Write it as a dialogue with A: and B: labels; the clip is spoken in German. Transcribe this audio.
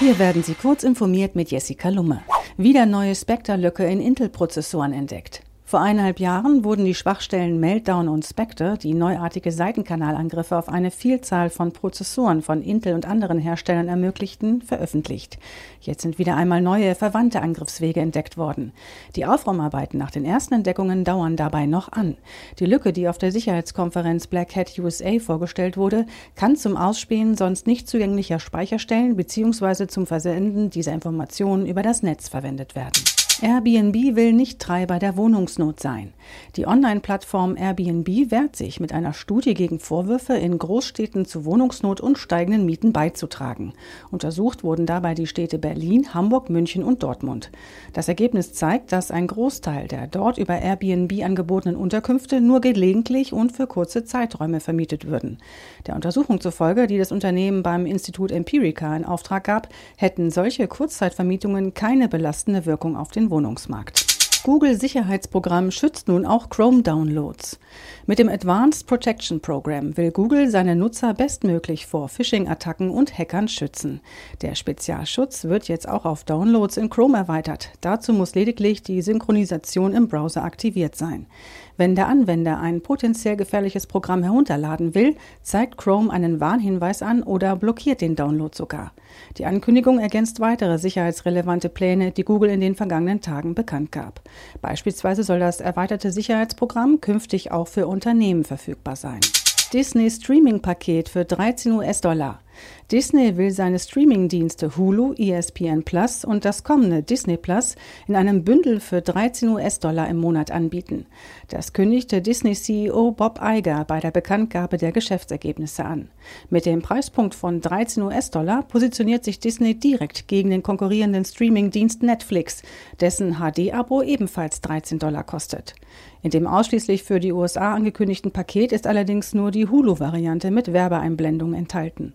A: Hier werden Sie kurz informiert mit Jessica Lumme. Wieder neue Spectre-Lücke in Intel-Prozessoren entdeckt. Vor eineinhalb Jahren wurden die Schwachstellen Meltdown und Spectre, die neuartige Seitenkanalangriffe auf eine Vielzahl von Prozessoren von Intel und anderen Herstellern ermöglichten, veröffentlicht. Jetzt sind wieder einmal neue, verwandte Angriffswege entdeckt worden. Die Aufräumarbeiten nach den ersten Entdeckungen dauern dabei noch an. Die Lücke, die auf der Sicherheitskonferenz Black Hat USA vorgestellt wurde, kann zum Ausspähen sonst nicht zugänglicher Speicherstellen bzw. zum Versenden dieser Informationen über das Netz verwendet werden. Airbnb will nicht Treiber der Wohnungsnot sein. Die Online-Plattform Airbnb wehrt sich mit einer Studie gegen Vorwürfe, in Großstädten zu Wohnungsnot und steigenden Mieten beizutragen. Untersucht wurden dabei die Städte Berlin, Hamburg, München und Dortmund. Das Ergebnis zeigt, dass ein Großteil der dort über Airbnb angebotenen Unterkünfte nur gelegentlich und für kurze Zeiträume vermietet würden. Der Untersuchung zufolge, die das Unternehmen beim Institut Empirica in Auftrag gab, hätten solche Kurzzeitvermietungen keine belastende Wirkung auf den Wohnungsmarkt. Google Sicherheitsprogramm schützt nun auch Chrome-Downloads. Mit dem Advanced Protection Program will Google seine Nutzer bestmöglich vor Phishing-Attacken und Hackern schützen. Der Spezialschutz wird jetzt auch auf Downloads in Chrome erweitert. Dazu muss lediglich die Synchronisation im Browser aktiviert sein. Wenn der Anwender ein potenziell gefährliches Programm herunterladen will, zeigt Chrome einen Warnhinweis an oder blockiert den Download sogar. Die Ankündigung ergänzt weitere sicherheitsrelevante Pläne, die Google in den vergangenen Tagen bekannt gab. Beispielsweise soll das erweiterte Sicherheitsprogramm künftig auch für Unternehmen verfügbar sein. Disney Streaming-Paket für 13 US-Dollar. Disney will seine Streaming-Dienste Hulu, ESPN Plus und das kommende Disney Plus in einem Bündel für 13 US-Dollar im Monat anbieten. Das kündigte Disney-CEO Bob Iger bei der Bekanntgabe der Geschäftsergebnisse an. Mit dem Preispunkt von 13 US-Dollar positioniert sich Disney direkt gegen den konkurrierenden Streaming-Dienst Netflix, dessen HD-Abo ebenfalls 13 Dollar kostet. In dem ausschließlich für die USA angekündigten Paket ist allerdings nur die Hulu-Variante mit Werbeeinblendung enthalten.